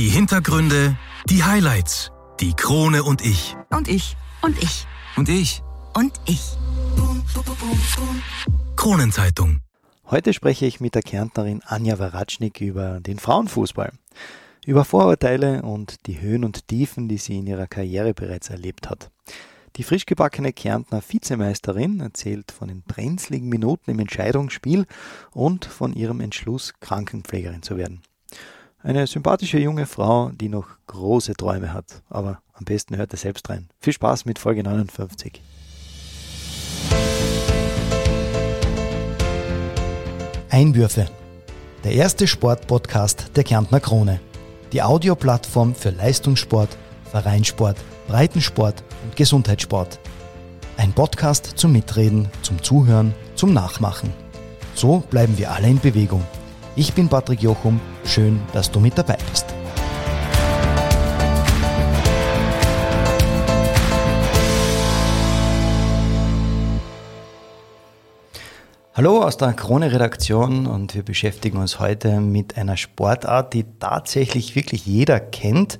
Die Hintergründe, die Highlights, die Krone und ich. Und ich. Und ich. Und ich. Und ich. Kronenzeitung. Heute spreche ich mit der Kärntnerin Anja Waratschnik über den Frauenfußball, über Vorurteile und die Höhen und Tiefen, die sie in ihrer Karriere bereits erlebt hat. Die frisch gebackene Kärntner Vizemeisterin erzählt von den brenzligen Minuten im Entscheidungsspiel und von ihrem Entschluss, Krankenpflegerin zu werden. Eine sympathische junge Frau, die noch große Träume hat, aber am besten hört er selbst rein. Viel Spaß mit Folge 59. Einwürfe. Der erste Sportpodcast der Kärntner Krone. Die Audioplattform für Leistungssport, Vereinssport, Breitensport und Gesundheitssport. Ein Podcast zum Mitreden, zum Zuhören, zum Nachmachen. So bleiben wir alle in Bewegung. Ich bin Patrick Jochum. Schön, dass du mit dabei bist. Hallo aus der Krone-Redaktion und wir beschäftigen uns heute mit einer Sportart, die tatsächlich wirklich jeder kennt,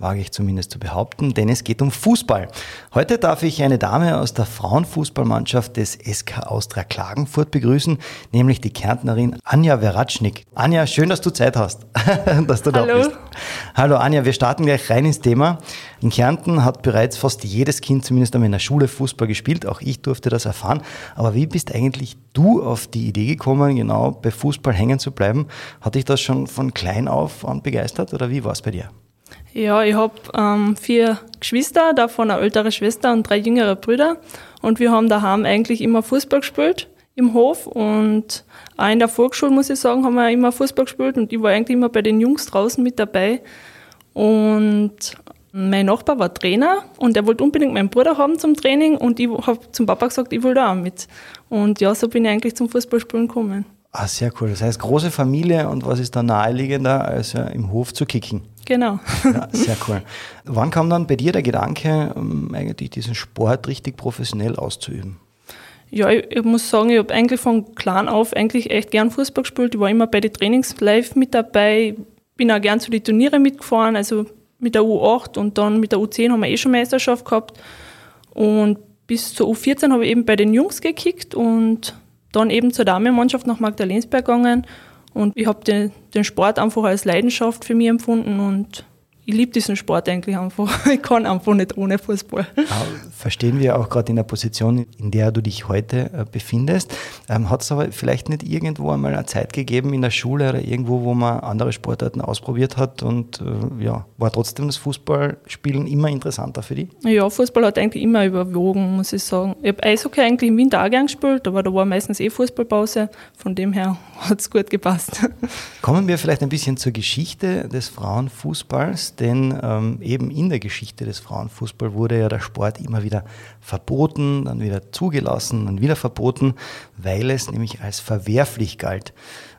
wage ich zumindest zu behaupten, denn es geht um Fußball. Heute darf ich eine Dame aus der Frauenfußballmannschaft des SK Austria Klagenfurt begrüßen, nämlich die Kärntnerin Anja Veratschnik. Anja, schön, dass du Zeit hast, dass du Hallo. da bist. Hallo Anja, wir starten gleich rein ins Thema. In Kärnten hat bereits fast jedes Kind zumindest einmal in der Schule Fußball gespielt, auch ich durfte das erfahren. Aber wie bist eigentlich du auf die Idee gekommen, genau bei Fußball hängen zu bleiben? Hat dich das schon von klein auf an begeistert oder wie war es bei dir? Ja, ich habe ähm, vier Geschwister, davon eine ältere Schwester und drei jüngere Brüder. Und wir haben daheim eigentlich immer Fußball gespielt im Hof. Und auch in der Volksschule, muss ich sagen, haben wir immer Fußball gespielt. Und ich war eigentlich immer bei den Jungs draußen mit dabei. Und mein Nachbar war Trainer und er wollte unbedingt meinen Bruder haben zum Training. Und ich habe zum Papa gesagt, ich will da auch mit. Und ja, so bin ich eigentlich zum Fußballspielen gekommen. Ah, sehr cool. Das heißt, große Familie und was ist da naheliegender, als ja im Hof zu kicken? Genau. Ja, sehr cool. Wann kam dann bei dir der Gedanke, um eigentlich diesen Sport richtig professionell auszuüben? Ja, ich, ich muss sagen, ich habe eigentlich von klein auf eigentlich echt gern Fußball gespielt. Ich war immer bei den Trainings live mit dabei, bin auch gern zu den Turniere mitgefahren, also mit der U8 und dann mit der U10 haben wir eh schon Meisterschaft gehabt. Und bis zur U14 habe ich eben bei den Jungs gekickt und dann eben zur Damenmannschaft nach Magdalensberg gegangen. Und ich habe den, den Sport einfach als Leidenschaft für mich empfunden und ich liebe diesen Sport eigentlich einfach. Ich kann einfach nicht ohne Fußball. Verstehen wir auch gerade in der Position, in der du dich heute äh, befindest. Ähm, Hat es aber vielleicht nicht irgendwo einmal eine Zeit gegeben in der Schule oder irgendwo, wo man andere Sportarten ausprobiert hat und äh, ja, war trotzdem das Fußballspielen immer interessanter für dich? Ja, Fußball hat eigentlich immer überwogen, muss ich sagen. Ich habe Eishockey eigentlich im Winter auch gern gespielt, aber da war meistens eh Fußballpause. Von dem her hat es gut gepasst. Kommen wir vielleicht ein bisschen zur Geschichte des Frauenfußballs, denn ähm, eben in der Geschichte des Frauenfußballs wurde ja der Sport immer wieder verboten, dann wieder zugelassen, dann wieder verboten, weil es nämlich als verwerflich galt.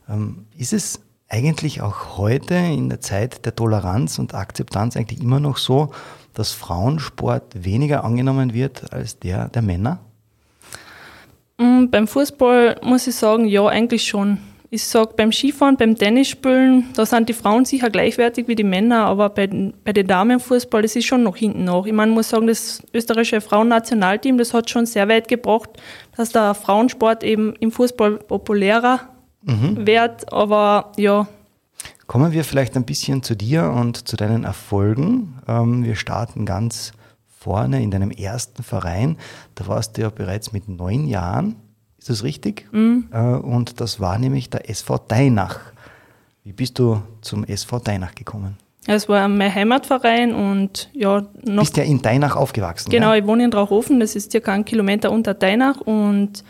Ähm, ist es eigentlich auch heute in der Zeit der Toleranz und Akzeptanz eigentlich immer noch so, dass Frauensport weniger angenommen wird als der der Männer? Mm, beim Fußball muss ich sagen, ja, eigentlich schon. Ich sage, beim Skifahren, beim Tennisspielen, da sind die Frauen sicher gleichwertig wie die Männer, aber bei, den- bei den Damenfußball, das ist schon noch hinten nach. Ich meine, muss sagen, das österreichische Frauennationalteam, das hat schon sehr weit gebracht, dass der Frauensport eben im Fußball populärer wird, aber ja, Kommen wir vielleicht ein bisschen zu dir und zu deinen Erfolgen. Ähm, wir starten ganz vorne in deinem ersten Verein. Da warst du ja bereits mit neun Jahren. Ist das richtig? Äh, und das war nämlich der SV Deinach. Wie bist du zum SV Deinach gekommen? es war mein Heimatverein und ja, Du noch bist ja in Deinach aufgewachsen. Genau, Ja? ich wohne in Drauhofen, das ist circa einen Kilometer unter Deinach und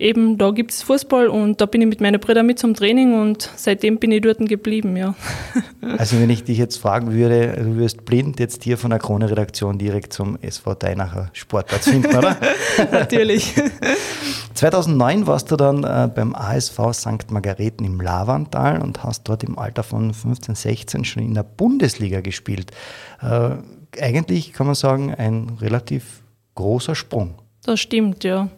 eben da gibt es Fußball und da bin ich mit meinen Brüdern mit zum Training und seitdem bin ich dort geblieben, ja. Also wenn ich dich jetzt fragen würde, du wirst blind jetzt hier von der Krone-Redaktion direkt zum SV Deinacher Sportplatz finden, oder? Natürlich. 2009 warst du dann äh, beim ASV St. Margareten im Lavantal und hast dort im Alter von 15, 16 schon in der Bundesliga gespielt. Äh, eigentlich kann man sagen, ein relativ großer Sprung. Das stimmt, ja.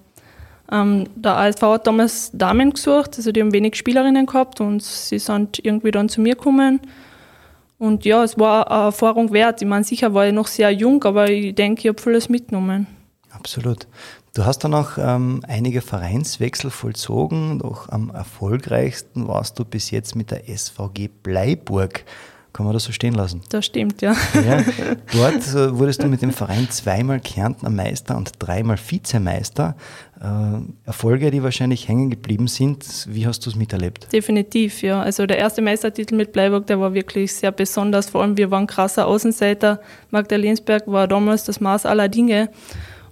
Ähm, der ASV hat damals Damen gesucht, also die haben wenig Spielerinnen gehabt und sie sind irgendwie dann zu mir gekommen. Und ja, es war eine Erfahrung wert. Ich meine, sicher war ich noch sehr jung, aber ich denke, ich habe vieles mitgenommen. Absolut. Du hast dann auch ähm, einige Vereinswechsel vollzogen, doch am erfolgreichsten warst du bis jetzt mit der SVG Bleiburg. Kann man das so stehen lassen? Das stimmt, ja. ja dort äh, wurdest du mit dem Verein zweimal Kärntner Meister und dreimal Vizemeister. Äh, Erfolge, die wahrscheinlich hängen geblieben sind. Wie hast du es miterlebt? Definitiv, ja. Also der erste Meistertitel mit Bleiburg, der war wirklich sehr besonders. Vor allem wir waren krasser Außenseiter. Magdalensberg war damals das Maß aller Dinge.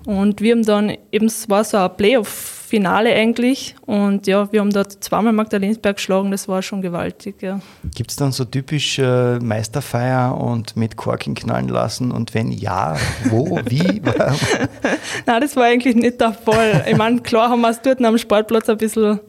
Und wir haben dann eben, es war so ein Playoff-Finale eigentlich. Und ja, wir haben dort zweimal Magdalensberg geschlagen, das war schon gewaltig, ja. Gibt es dann so typisch äh, Meisterfeier und mit Korken knallen lassen? Und wenn ja, wo, wie? Nein, das war eigentlich nicht der Fall. Ich meine, klar haben wir es dort am Sportplatz ein bisschen,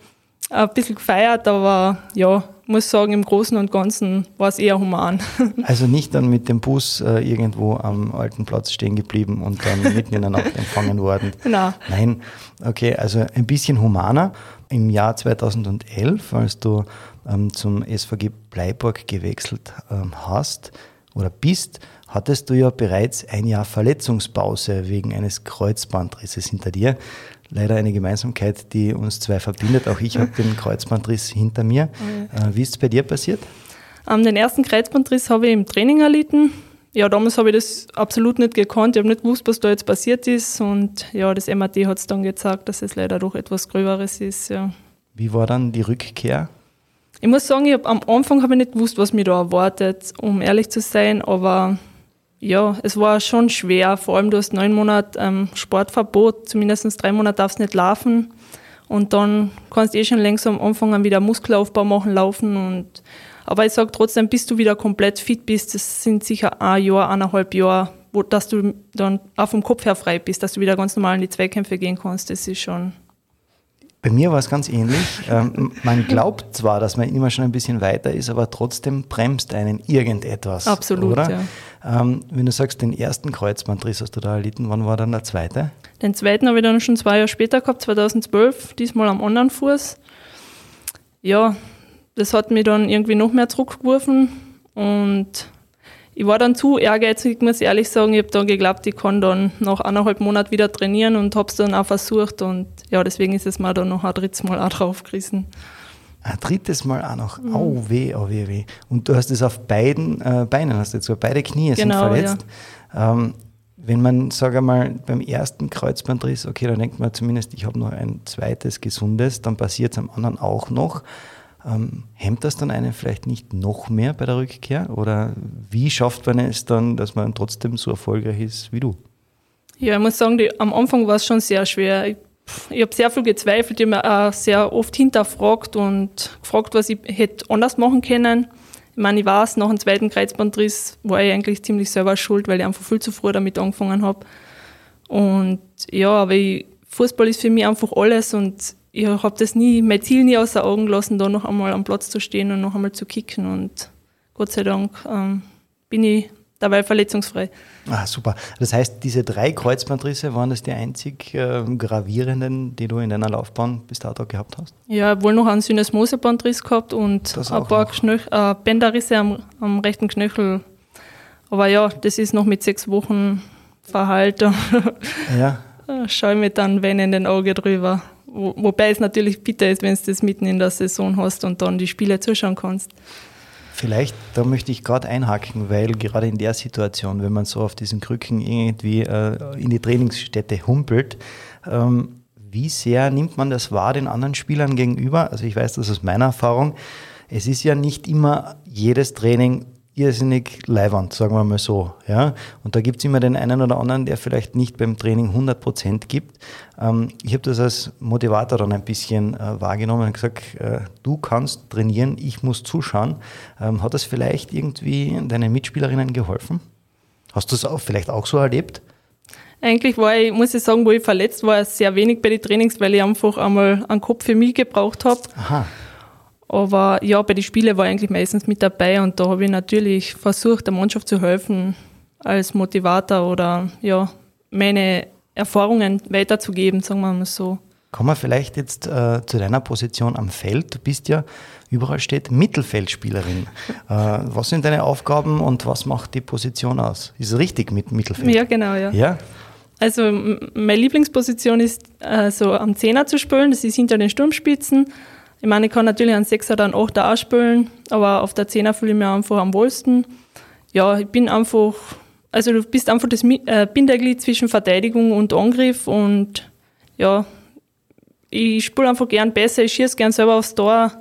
ein bisschen gefeiert, aber ja, muss sagen, im Großen und Ganzen war es eher human. Also nicht dann mit dem Bus äh, irgendwo am alten Platz stehen geblieben und dann mitten in der Nacht empfangen worden. Nein. Nein, okay, also ein bisschen humaner. Im Jahr 2011, als du ähm, zum SVG Bleiburg gewechselt ähm, hast oder bist, hattest du ja bereits ein Jahr Verletzungspause wegen eines Kreuzbandrisses hinter dir leider eine Gemeinsamkeit, die uns zwei verbindet. Auch ich habe den Kreuzbandriss hinter mir. Oh äh, wie ist es bei dir passiert? Um, den ersten Kreuzbandriss habe ich im Training erlitten. Ja, damals habe ich das absolut nicht gekannt. Ich habe nicht gewusst, was da jetzt passiert ist. Und ja, das MAT hat es dann gezeigt, dass es leider doch etwas Gröberes ist. Ja. Wie war dann die Rückkehr? Ich muss sagen, ich hab, am Anfang habe ich nicht gewusst, was mir da erwartet, um ehrlich zu sein. Aber ja, es war schon schwer. Vor allem, du hast neun Monate ähm, Sportverbot, zumindest drei Monate darfst du nicht laufen. Und dann kannst du eh schon langsam anfangen, wieder Muskelaufbau machen, laufen. Und, aber ich sage trotzdem, bis du wieder komplett fit bist, das sind sicher ein Jahr, eineinhalb Jahre, wo, dass du dann auch vom Kopf her frei bist, dass du wieder ganz normal in die Zweikämpfe gehen kannst. Das ist schon bei mir war es ganz ähnlich. Ähm, man glaubt zwar, dass man immer schon ein bisschen weiter ist, aber trotzdem bremst einen irgendetwas. Absolut, oder? Ja. Ähm, wenn du sagst, den ersten Kreuzbandriss hast du da erlitten, wann war dann der zweite? Den zweiten habe ich dann schon zwei Jahre später gehabt, 2012, diesmal am anderen Fuß. Ja, das hat mich dann irgendwie noch mehr zurückgeworfen und ich war dann zu ehrgeizig, muss ich ehrlich sagen. Ich habe dann geglaubt, ich kann dann nach eineinhalb Monaten wieder trainieren und habe es dann auch versucht. Und ja, deswegen ist es mir dann noch ein drittes Mal auch draufgerissen. Ein drittes Mal auch noch. Mhm. Oh weh, oh weh, weh. Und du hast es auf beiden äh, Beinen, hast du jetzt so beide Knie genau, sind verletzt. Ja. Ähm, wenn man, sage mal, beim ersten Kreuzbandriss, okay, dann denkt man zumindest, ich habe noch ein zweites gesundes, dann passiert es am anderen auch noch. Ähm, hemmt das dann einen vielleicht nicht noch mehr bei der Rückkehr? Oder wie schafft man es dann, dass man trotzdem so erfolgreich ist wie du? Ja, ich muss sagen, die, am Anfang war es schon sehr schwer. Ich, ich habe sehr viel gezweifelt, ich habe mir auch sehr oft hinterfragt und gefragt, was ich hätte anders machen können. Ich meine, ich weiß, nach dem zweiten Kreuzbandriss war ich eigentlich ziemlich selber schuld, weil ich einfach viel zu früh damit angefangen habe. Und ja, aber ich, Fußball ist für mich einfach alles und ich habe das nie, mein Ziel nie außer Augen gelassen, da noch einmal am Platz zu stehen und noch einmal zu kicken. Und Gott sei Dank ähm, bin ich dabei verletzungsfrei. Ah, super. Das heißt, diese drei Kreuzbandrisse waren das die einzig äh, gravierenden, die du in deiner Laufbahn bis dato gehabt hast? Ja, wohl noch einen Synesmosebandriss gehabt und ein paar Knöch äh, Bänderrisse am, am, rechten Knöchel. Aber ja, das ist noch mit sechs Wochen verheilt. ja. Schau ich mir dann wenn in den Auge drüber. Wo, wobei es natürlich bitter ist, wenn du das mitten in der Saison hast und dann die Spiele zuschauen kannst. Vielleicht, da möchte ich gerade einhaken, weil gerade in der Situation, wenn man so auf diesen Krücken irgendwie äh, in die Trainingsstätte humpelt, ähm, wie sehr nimmt man das wahr den anderen Spielern gegenüber? Also ich weiß das aus meiner Erfahrung. Es ist ja nicht immer jedes Training irrsinnig leiwand, sagen wir mal so. Ja? Und da gibt es immer den einen oder anderen, der vielleicht nicht beim Training 100% gibt. Ähm, ich habe das als Motivator dann ein bisschen äh, wahrgenommen und gesagt, äh, du kannst trainieren, ich muss zuschauen. Ähm, hat das vielleicht irgendwie deinen Mitspielerinnen geholfen? Hast du es auch vielleicht auch so erlebt? Eigentlich war ich, muss ich sagen, wo ich verletzt war, sehr wenig bei den Trainings, weil ich einfach einmal einen Kopf für mich gebraucht habe. Aha. Aber ja, bei den Spielen war ich eigentlich meistens mit dabei und da habe ich natürlich versucht, der Mannschaft zu helfen als Motivator oder ja, meine Erfahrungen weiterzugeben, sagen wir mal so. Kommen wir vielleicht jetzt äh, zu deiner Position am Feld. Du bist ja Überall steht Mittelfeldspielerin. Äh, was sind deine Aufgaben und was macht die Position aus? Ist es richtig mit Mittelfeld? Ja, genau, ja. Ja? Also meine Lieblingsposition ist, äh, so am Zehner zu spielen, das ist hinter den Sturmspitzen. Ich meine, ich kann natürlich einen Sechser oder einen Achter auch spielen, aber auf der Zehner fühle ich mich einfach am wohlsten. Ja, ich bin einfach, also du bist einfach das äh, Bindeglied zwischen Verteidigung und Angriff und ja, ich spiele einfach gern besser, ich schieße gern selber aufs Tor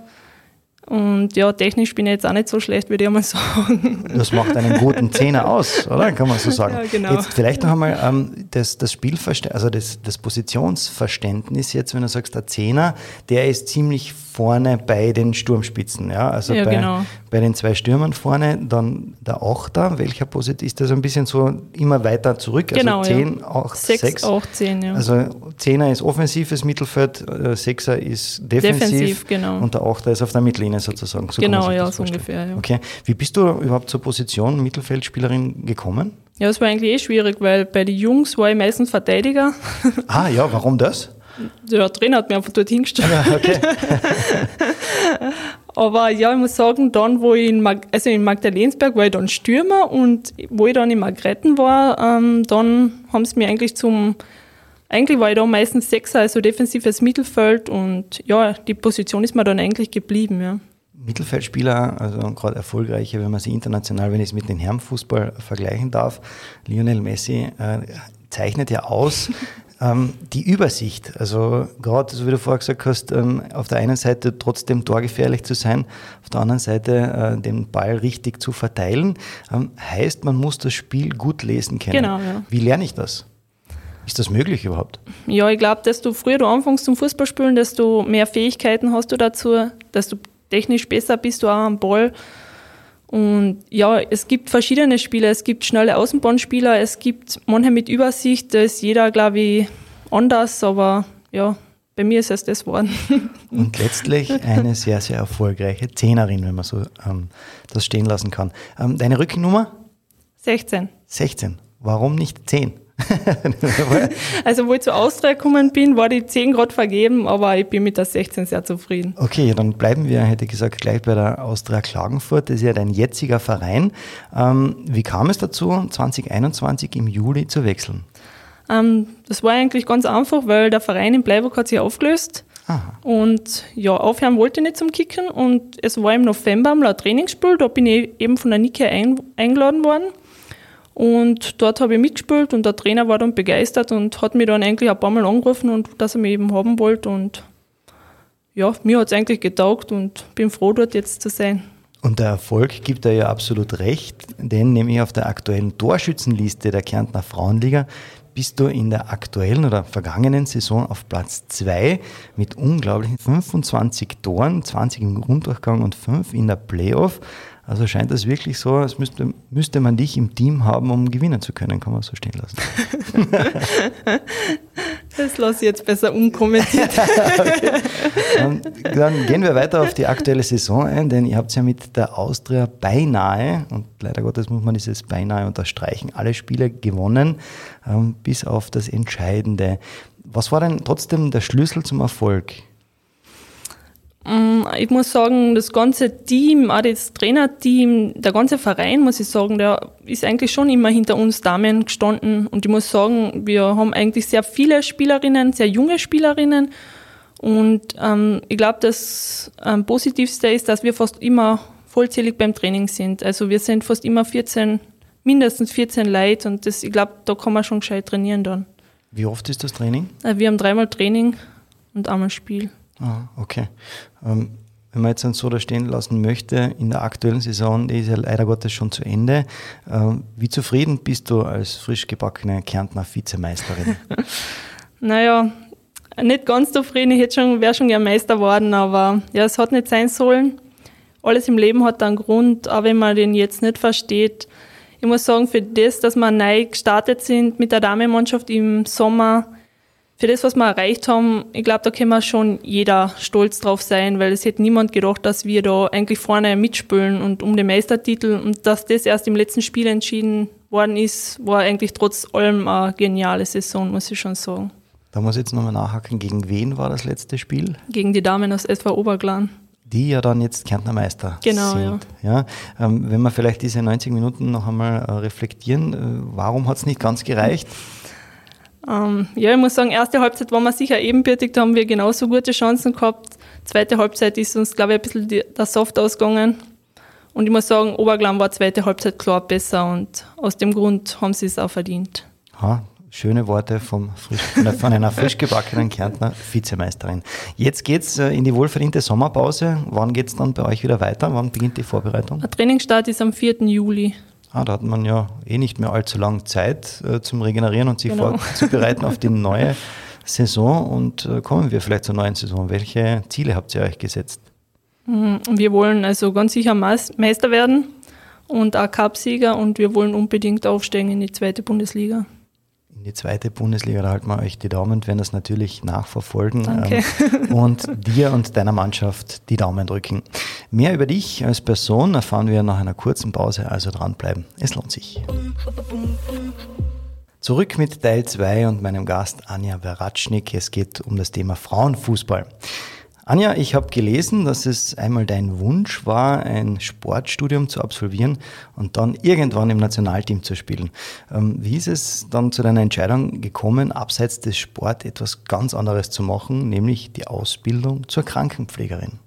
und ja, technisch bin ich jetzt auch nicht so schlecht, würde ich einmal sagen. Das macht einen guten Zehner aus, oder? Kann man so sagen. Ja, genau. Jetzt vielleicht noch einmal ähm, das, das Spielverständnis, also das, das Positionsverständnis jetzt, wenn du sagst, der Zehner, der ist ziemlich vorne bei den Sturmspitzen, ja, also Ja, bei, genau. Bei den zwei Stürmern vorne, dann der Achter, welcher Position, ist das ein bisschen so immer weiter zurück, Genau, also ja. 10, 8, Sechs, 6, acht, zehn, ja. also Zehner ist offensives Mittelfeld, äh, Sechser ist defensiv, Defensiv, genau. und der Achter ist auf der Mittellinie sozusagen. So Genau, ja, so ungefähr, ja. Okay, wie bist du überhaupt zur Position Mittelfeldspielerin gekommen? Ja, es war eigentlich eh schwierig, weil bei den Jungs war ich meistens Verteidiger. Ah ja, warum das? Der Trainer hat mich einfach dort hingestellt. Ja, okay. Aber ja, ich muss sagen, dann, wo ich in, Mag also in Magdalensberg war ich dann Stürmer und wo ich dann in Margretten war, ähm, dann haben sie mir eigentlich zum, eigentlich war ich da meistens Sechser, also defensives Mittelfeld und ja, die Position ist mir dann eigentlich geblieben, ja. Mittelfeldspieler, also gerade erfolgreiche, wenn man sie international, wenn ich es mit dem Herrenfußball vergleichen darf, Lionel Messi äh, zeichnet ja aus ähm, die Übersicht. Also gerade, so wie du vorher gesagt hast, ähm, auf der einen Seite trotzdem torgefährlich zu sein, auf der anderen Seite äh, den Ball richtig zu verteilen, ähm, heißt, man muss das Spiel gut lesen können. Genau, ja. Wie lerne ich das? Ist das möglich überhaupt? Ja, ich glaube, desto früher du anfängst zum Fußballspielen, desto mehr Fähigkeiten hast du dazu, desto technisch besser bist du auch am Ball. Und ja, es gibt verschiedene Spieler. Es gibt schnelle Außenbahnspieler, es gibt manche mit Übersicht. Da ist jeder, glaube ich, anders, aber ja, bei mir ist es das geworden. Und letztlich eine sehr, sehr erfolgreiche Zehnerin, wenn man so ähm, das stehen lassen kann. Ähm, deine Rückennummer? 16. 16. Warum nicht 10? Also, wo ich zu Austria gekommen bin, war die 10 Grad vergeben, aber ich bin mit der 16 sehr zufrieden. Okay, ja, dann bleiben wir, hätte ich gesagt, gleich bei der Austria Klagenfurt. Das ist ja dein jetziger Verein. Ähm, wie kam es dazu, 2021 im Juli zu wechseln? Ähm, das war eigentlich ganz einfach, weil der Verein in Bleiburg hat sich aufgelöst. Aha. Und ja, aufhören wollte ich nicht zum Kicken. Und es war im November ein Trainingsspiel. Da bin ich eben von der Nike ein, eingeladen worden. Und dort habe ich mitgespielt und der Trainer war dann begeistert und hat mich dann eigentlich ein paar Mal angerufen und dass er mich eben haben wollte. Und ja, mir hat es eigentlich getaugt und bin froh, dort jetzt zu sein. Und der Erfolg gibt er ja absolut recht, denn nämlich auf der aktuellen Torschützenliste der Kärntner Frauenliga bist du in der aktuellen oder vergangenen Saison auf Platz 2 mit unglaublichen 25 Toren, 20 im Grunddurchgang und 5 in der Playoff. Also scheint das wirklich so, als müsste, müsste man dich im Team haben, um gewinnen zu können, kann man so stehen lassen. Das lasse ich jetzt besser unkommentiert. Dann, dann gehen wir weiter auf die aktuelle Saison ein, denn ihr habt ja mit der Austria beinahe, und leider Gottes muss man dieses beinahe unterstreichen, alle Spiele gewonnen, ähm, bis auf das Entscheidende. Was war denn trotzdem der Schlüssel zum Erfolg? Mm, Ich muss sagen, das ganze Team, auch das Trainerteam, der ganze Verein, muss ich sagen, der ist eigentlich schon immer hinter uns Damen gestanden. Und ich muss sagen, wir haben eigentlich sehr viele Spielerinnen, sehr junge Spielerinnen. Und ähm, ich glaube, das ähm, Positivste ist, dass wir fast immer vollzählig beim Training sind. Also wir sind fast immer 14, mindestens 14 Leute. Und das, ich glaube, da kann man schon gescheit trainieren dann. Wie oft ist das Training? Äh, Wir haben dreimal Training und einmal Spiel. Ah, okay. Ähm, wenn man jetzt so da stehen lassen möchte, in der aktuellen Saison, die ist ja leider Gottes schon zu Ende. Ähm, wie zufrieden bist du als frisch gebackene Kärntner Vizemeisterin? Naja, nicht ganz zufrieden. Ich schon, wäre schon gern Meister geworden, aber ja, es hat nicht sein sollen. Alles im Leben hat einen Grund, auch wenn man den jetzt nicht versteht. Ich muss sagen, für das, dass wir neu gestartet sind mit der Damenmannschaft im Sommer, für das, was wir erreicht haben, ich glaube, da kann man schon jeder stolz drauf sein, weil es hätte niemand gedacht, dass wir da eigentlich vorne mitspielen und um den Meistertitel und dass das erst im letzten Spiel entschieden worden ist, war eigentlich trotz allem eine geniale Saison, muss ich schon sagen. Da muss ich jetzt nochmal nachhaken, gegen wen war das letzte Spiel? Gegen die Damen aus SV Oberglan. die ja dann jetzt Kärntner Meister Genau, sind. Ja. Ähm, wenn wir vielleicht diese 90 Minuten noch einmal äh, reflektieren, äh, warum hat es nicht ganz gereicht? Ähm, ja, ich muss sagen, erste Halbzeit waren wir sicher ebenbürtig, da haben wir genauso gute Chancen gehabt. Zweite Halbzeit ist uns, glaube ich, ein bisschen die, der Soft ausgegangen. Und ich muss sagen, Oberglam war zweite Halbzeit klar besser und aus dem Grund haben sie es auch verdient. Ha, schöne Worte vom frisch, von einer frisch gebackenen Kärntner Vizemeisterin. Jetzt geht's äh, in die wohlverdiente Sommerpause. Wann geht's dann bei euch wieder weiter? Wann beginnt die Vorbereitung? Der Trainingsstart ist am 4. Juli. Ah, da hat man ja eh nicht mehr allzu lange Zeit äh, zum Regenerieren und sich Genau. vorzubereiten auf die neue Saison. Und äh, kommen wir vielleicht zur neuen Saison. Welche Ziele habt ihr euch gesetzt? Und Wir wollen also ganz sicher Meis- Meister werden und auch Cupsieger und wir wollen unbedingt aufsteigen in die zweite Bundesliga. In die zweite Bundesliga, da halten wir euch die Daumen und werden das natürlich nachverfolgen Danke. ähm, und dir und deiner Mannschaft die Daumen drücken. Mehr über dich als Person erfahren wir nach einer kurzen Pause, also dranbleiben. Es lohnt sich. Zurück mit Teil 2 und meinem Gast Anja Veratschnik. Es geht um das Thema Frauenfußball. Anja, ich habe gelesen, dass es einmal dein Wunsch war, ein Sportstudium zu absolvieren und dann irgendwann im Nationalteam zu spielen. Ähm, wie ist es dann zu deiner Entscheidung gekommen, abseits des Sport etwas ganz anderes zu machen, nämlich die Ausbildung zur Krankenpflegerin?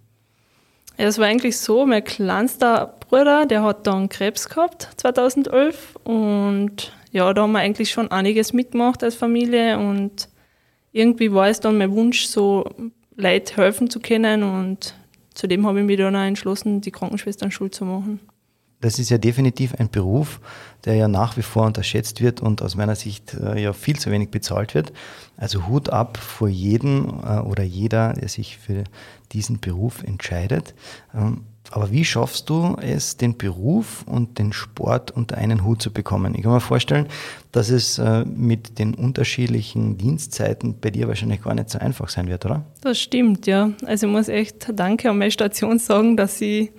Es war eigentlich so, mein kleinster Bruder, der hat dann Krebs gehabt, 2011. Und ja, da haben wir eigentlich schon einiges mitgemacht als Familie. Und irgendwie war es dann mein Wunsch, so Leid helfen zu können. Und zudem habe ich mich dann auch entschlossen, die Krankenschwesternschule zu machen. Das ist ja definitiv ein Beruf, der ja nach wie vor unterschätzt wird und aus meiner Sicht äh, ja viel zu wenig bezahlt wird. Also Hut ab vor jedem äh, oder jeder, der sich für diesen Beruf entscheidet. Aber wie schaffst du es, den Beruf und den Sport unter einen Hut zu bekommen? Ich kann mir vorstellen, dass es äh, mit den unterschiedlichen Dienstzeiten bei dir wahrscheinlich gar nicht so einfach sein wird, oder? Das stimmt, ja. Also ich muss echt Danke an meine Station sagen, dass sie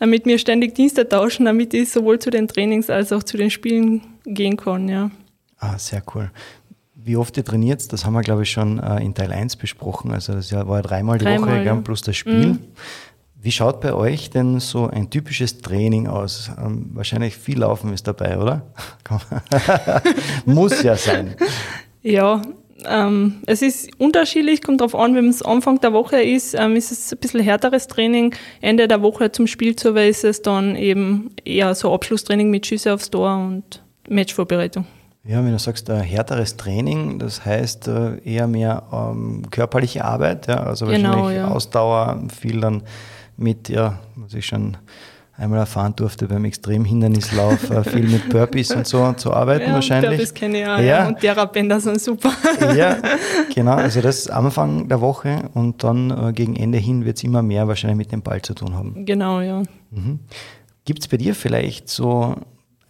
äh, mit mir ständig Dienste tauschen, damit ich sowohl zu den Trainings als auch zu den Spielen gehen kann, ja. Ah, sehr cool. Wie oft ihr trainiert, das haben wir, glaube ich, schon äh, in Teil 1 besprochen. Also das war ja dreimal die Woche, ja. plus das Spiel. Wie schaut bei euch denn so ein typisches Training aus? Ähm, wahrscheinlich viel Laufen ist dabei, oder? Muss ja sein. Ja, ähm, es ist unterschiedlich, kommt darauf an, wenn es Anfang der Woche ist, ähm, ist es ein bisschen härteres Training. Ende der Woche zum Spiel zu ist es dann eben eher so Abschlusstraining mit Schüsse aufs Tor und Matchvorbereitung. Ja, wenn du sagst, ein härteres Training, das heißt äh, eher mehr ähm, körperliche Arbeit, ja, also Genau, wahrscheinlich ja. Ausdauer, viel dann mit, ja, was ich schon einmal erfahren durfte beim Extremhindernislauf, äh, viel mit Burpees und so zu arbeiten wahrscheinlich. Das kenne ich auch. Ja. Ja. Und Therabänder sind super. Ja, genau. Also das am Anfang der Woche und dann äh, gegen Ende hin wird es immer mehr wahrscheinlich mit dem Ball zu tun haben. genau, ja. Gibt es bei dir vielleicht so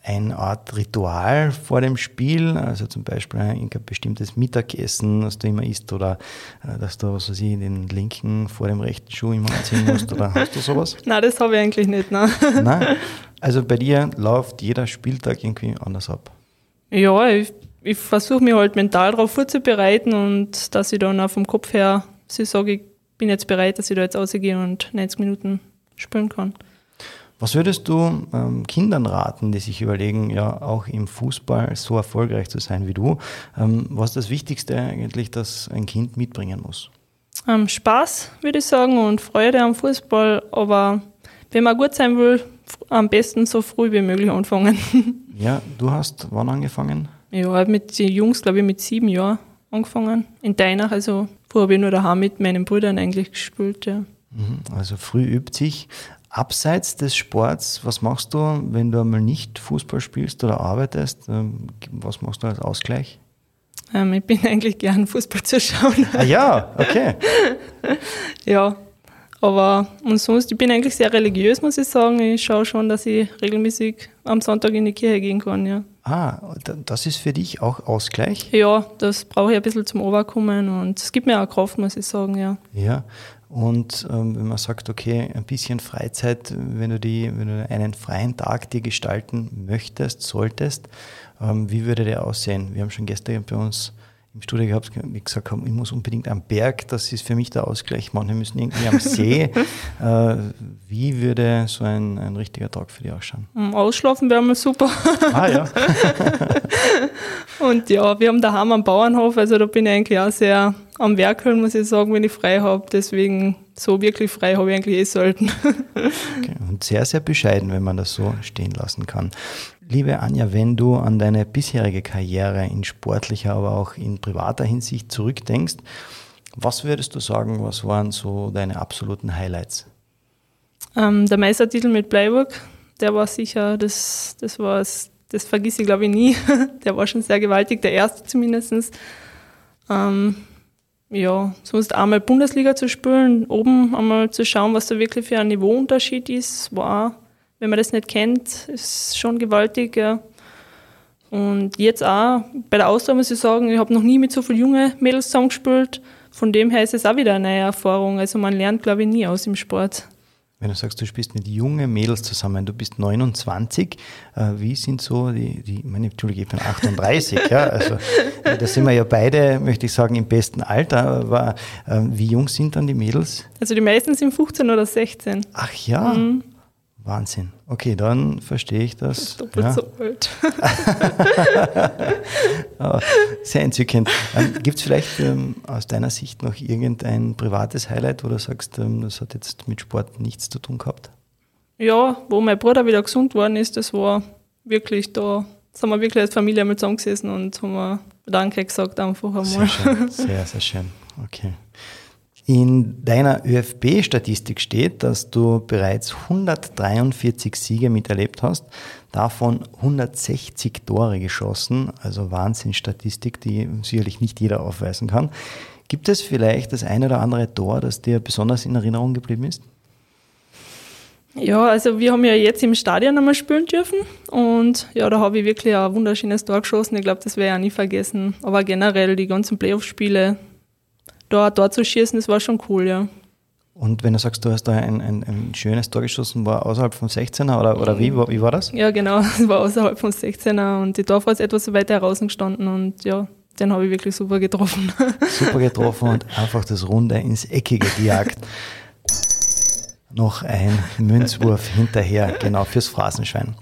eine Art Ritual vor dem Spiel? Also zum Beispiel ein bestimmtes Mittagessen, das du immer isst oder äh, dass du, was weiß ich, den linken vor dem rechten Schuh immer anziehen musst oder hast du sowas? Nein, das habe ich eigentlich nicht. Nein. Nein? Also bei dir läuft jeder Spieltag irgendwie anders ab. Ja, ich, ich versuche mich halt mental darauf vorzubereiten und dass ich dann auch vom Kopf her sage, ich bin jetzt bereit, dass ich da jetzt rausgehe und 90 Minuten spielen kann. Was würdest du ähm, Kindern raten, die sich überlegen, ja auch im Fußball so erfolgreich zu sein wie du? Ähm, was ist das Wichtigste eigentlich, das ein Kind mitbringen muss? Ähm, Spaß, würde ich sagen, und Freude am Fußball, aber wenn man gut sein will, am besten so früh wie möglich anfangen. Ja, du hast wann angefangen? ja, mit den Jungs, glaube ich, mit sieben Jahren angefangen. In Deinach, also vorher habe ich nur daheim mit meinen Brüdern eigentlich gespielt, ja. Mhm, Also früh übt sich. Abseits des Sports, was machst du, wenn du einmal nicht Fußball spielst oder arbeitest? Ähm, Was machst du als Ausgleich? Ähm, ich bin eigentlich gern Fußball zu schauen. Ah ja, okay. Ja, aber und sonst, ich bin eigentlich sehr religiös, muss ich sagen. Ich schaue schon, dass ich regelmäßig am Sonntag in die Kirche gehen kann, ja. Ah, da- das ist für dich auch Ausgleich? Ja, das brauche ich ein bisschen zum Oberkommen und es gibt mir auch Kraft, muss ich sagen, ja. Ja, und ähm, wenn man sagt, okay, ein bisschen Freizeit, wenn du, die, wenn du einen freien Tag dir gestalten möchtest, solltest, ähm, wie würde der aussehen? Wir haben schon gestern bei uns im Studio gehabt, die gesagt haben, ich muss unbedingt am Berg, das ist für mich der Ausgleich. Manche müssen irgendwie am See. äh, wie würde so ein, ein richtiger Tag für dich ausschauen? Ausschlafen wäre mal super. Ah ja. Und ja, wir haben daheim einen Bauernhof, also da bin ich eigentlich auch sehr am Werkeln, muss ich sagen, wenn ich frei habe. Deswegen so wirklich frei habe ich eigentlich eh selten. okay. Und sehr, sehr bescheiden, wenn man das so stehen lassen kann. Liebe Anja, wenn du an deine bisherige Karriere in sportlicher, aber auch in privater Hinsicht zurückdenkst, was würdest du sagen, was waren so deine absoluten Highlights? Ähm, der Meistertitel mit Bleiburg, der war sicher, das, das war das, vergiss ich glaube ich nie. der war schon sehr gewaltig, der erste zumindest. Ähm, ja, sonst einmal Bundesliga zu spielen, oben einmal zu schauen, was da wirklich für ein Niveauunterschied ist, war, wenn man das nicht kennt, ist schon gewaltig. Ja. Und jetzt auch bei der Ausdauer muss ich sagen, ich habe noch nie mit so vielen jungen Mädels zusammengespielt. Von dem her ist es auch wieder eine neue Erfahrung. Also man lernt, glaube ich, nie aus im Sport. Wenn du sagst, du spielst mit jungen Mädels zusammen, du bist 29, äh, wie sind so die, die meine, Entschuldigung, ich bin 38, ja, also äh, da sind wir ja beide, möchte ich sagen, im besten Alter, aber äh, wie jung sind dann die Mädels? Also die meisten sind 15 oder 16. Ach ja, mhm. Wahnsinn. Okay, dann verstehe ich das. Doppelt ja. so alt. Sehr entzückend. Ähm, Gibt es vielleicht ähm, aus deiner Sicht noch irgendein privates Highlight, wo du sagst, ähm, das hat jetzt mit Sport nichts zu tun gehabt? Ja, wo mein Bruder wieder gesund worden ist, das war wirklich da, sind wir wirklich als Familie einmal zusammengesessen und haben wir Danke gesagt einfach einmal. Sehr, schön. sehr, sehr schön. Okay. In deiner ÖFB-Statistik steht, dass du bereits 143 Siege miterlebt hast, davon 160 Tore geschossen, also Wahnsinnsstatistik, die sicherlich nicht jeder aufweisen kann. Gibt es vielleicht das eine oder andere Tor, das dir besonders in Erinnerung geblieben ist? Ja, also wir haben ja jetzt im Stadion einmal spielen dürfen und ja, da habe ich wirklich ein wunderschönes Tor geschossen. Ich glaube, das werde ich auch nie vergessen. Aber generell die ganzen Playoff-Spiele, da, da zu schießen, das war schon cool, ja. Und wenn du sagst, du hast da ein, ein, ein schönes Tor geschossen, war außerhalb vom 16er oder, oder wie, wie war das? Ja, genau, es war außerhalb vom 16er und die Torfrau ist etwas weiter draußen gestanden und ja, den habe ich wirklich super getroffen. Super getroffen und einfach das Runde ins Eckige gejagt. Noch ein Münzwurf hinterher, genau fürs Phrasenschwein.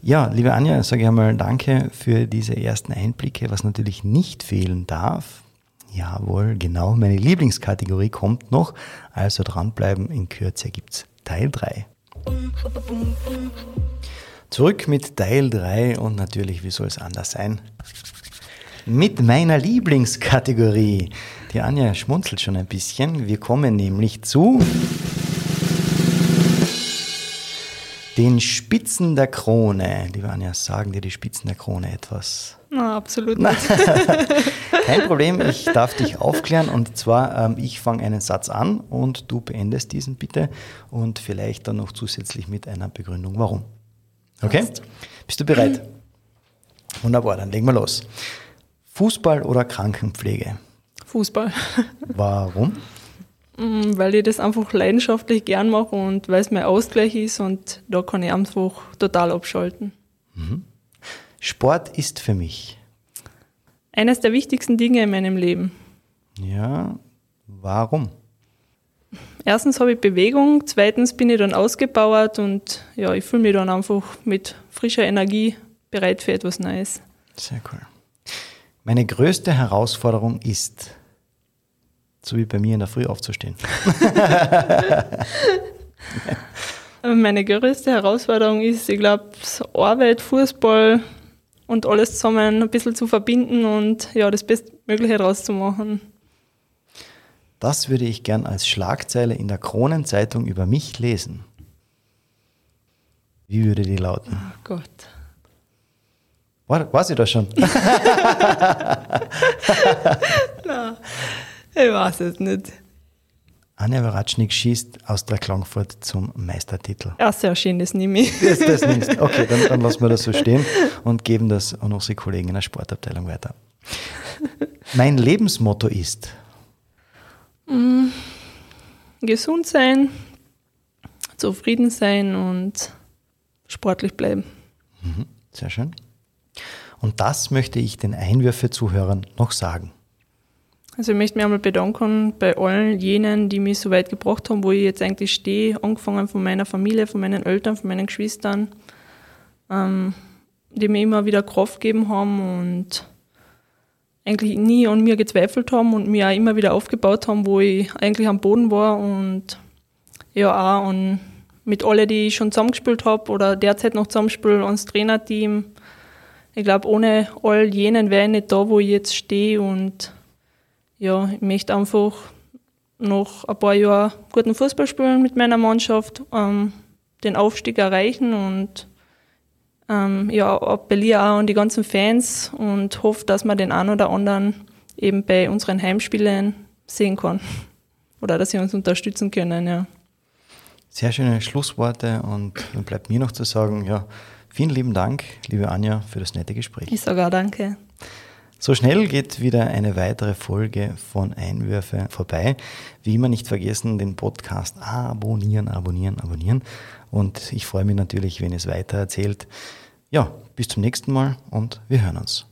Ja, liebe Anja, sage ich einmal danke für diese ersten Einblicke, was natürlich nicht fehlen darf Jawohl, genau. Meine Lieblingskategorie kommt noch. Also dranbleiben. In Kürze gibt's Teil 3. Zurück mit Teil 3 und natürlich, wie soll es anders sein? Mit meiner Lieblingskategorie. Die Anja schmunzelt schon ein bisschen. Wir kommen nämlich zu den Spitzen der Krone. Liebe Anja, sagen dir die Spitzen der Krone etwas? Na, absolut nicht. Kein Problem, ich darf dich aufklären und zwar, ähm, ich fange einen Satz an und du beendest diesen bitte und vielleicht dann noch zusätzlich mit einer Begründung, warum. Okay? Passt. Bist du bereit? Wunderbar, dann legen wir los. Fußball oder Krankenpflege? Fußball. Warum? Mm, weil ich das einfach leidenschaftlich gern mache und weil es mein Ausgleich ist und da kann ich einfach total abschalten. Mhm. Sport ist für mich eines der wichtigsten Dinge in meinem Leben. Ja, warum? Erstens habe ich Bewegung, zweitens bin ich dann ausgebauert und ja, ich fühle mich dann einfach mit frischer Energie bereit für etwas Neues. Sehr cool. Meine größte Herausforderung ist, so wie bei mir in der Früh aufzustehen. Meine größte Herausforderung ist, ich glaube, Arbeit, Fußball, und alles zusammen ein bisschen zu verbinden und ja, das Bestmögliche daraus zu machen. Das würde ich gern als Schlagzeile in der Kronenzeitung über mich lesen. Wie würde die lauten? Oh Gott. War, war sie das schon? Na, ich weiß es nicht. Anja Waratschnik schießt aus der Klangfurt zum Meistertitel. Ja, sehr schön, das nehme ich. Das, das nimmst. Okay, dann, dann lassen wir das so stehen und geben das an unsere Kollegen in der Sportabteilung weiter. Mein Lebensmotto ist? Mm, gesund sein, zufrieden sein und sportlich bleiben. Mhm, sehr schön. Und das möchte ich den Einwürfe-Zuhörern noch sagen. Also ich möchte mich einmal bedanken bei allen jenen, die mich so weit gebracht haben, wo ich jetzt eigentlich stehe, angefangen von meiner Familie, von meinen Eltern, von meinen Geschwistern, ähm, die mir immer wieder Kraft gegeben haben und eigentlich nie an mir gezweifelt haben und mir auch immer wieder aufgebaut haben, wo ich eigentlich am Boden war und ja auch an, mit allen, die ich schon zusammengespielt habe oder derzeit noch zusammenspiele, ans Trainerteam. Ich glaube, ohne all jenen wäre ich nicht da, wo ich jetzt stehe und ja, ich möchte einfach noch ein paar Jahre guten Fußball spielen mit meiner Mannschaft, ähm, den Aufstieg erreichen und ähm, ja, appelliere auch an die ganzen Fans und hoffe, dass man den einen oder anderen eben bei unseren Heimspielen sehen kann oder dass sie uns unterstützen können, ja. Sehr schöne Schlussworte und dann bleibt mir noch zu sagen, ja, vielen lieben Dank, liebe Anja, für das nette Gespräch. Ich sage auch danke. So schnell geht wieder eine weitere Folge von Einwürfe vorbei. Wie immer nicht vergessen, den Podcast abonnieren, abonnieren, abonnieren. Und ich freue mich natürlich, wenn ihr es weiter erzählt. Ja, bis zum nächsten Mal und wir hören uns.